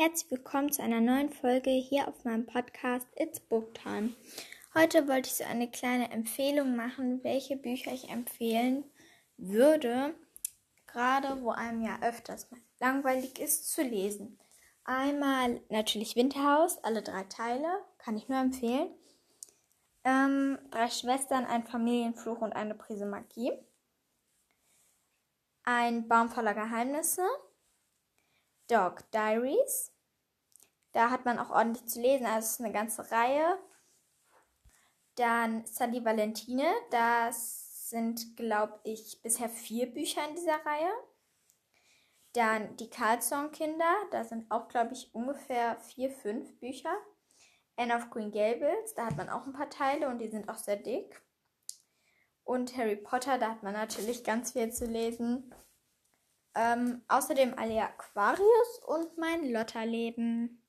Herzlich willkommen zu einer neuen Folge hier auf meinem Podcast It's Book Time. Heute wollte ich so eine kleine Empfehlung machen, welche Bücher ich empfehlen würde, gerade wo einem ja öfters mal langweilig ist zu lesen. Einmal natürlich Winterhaus, alle drei Teile, kann ich nur empfehlen. Ähm, drei Schwestern, ein Familienfluch und eine Prise Magie. Ein Baum voller Geheimnisse Dog Diaries. Da hat man auch ordentlich zu lesen, also es ist eine ganze Reihe. Dann Sally Valentine, das sind, glaube ich, bisher vier Bücher in dieser Reihe. Dann die Carlson-Kinder, da sind auch, glaube ich, ungefähr vier, fünf Bücher. Anne of Queen Gables, da hat man auch ein paar Teile und die sind auch sehr dick. Und Harry Potter, da hat man natürlich ganz viel zu lesen. Ähm, außerdem alle Aquarius und mein Lotterleben.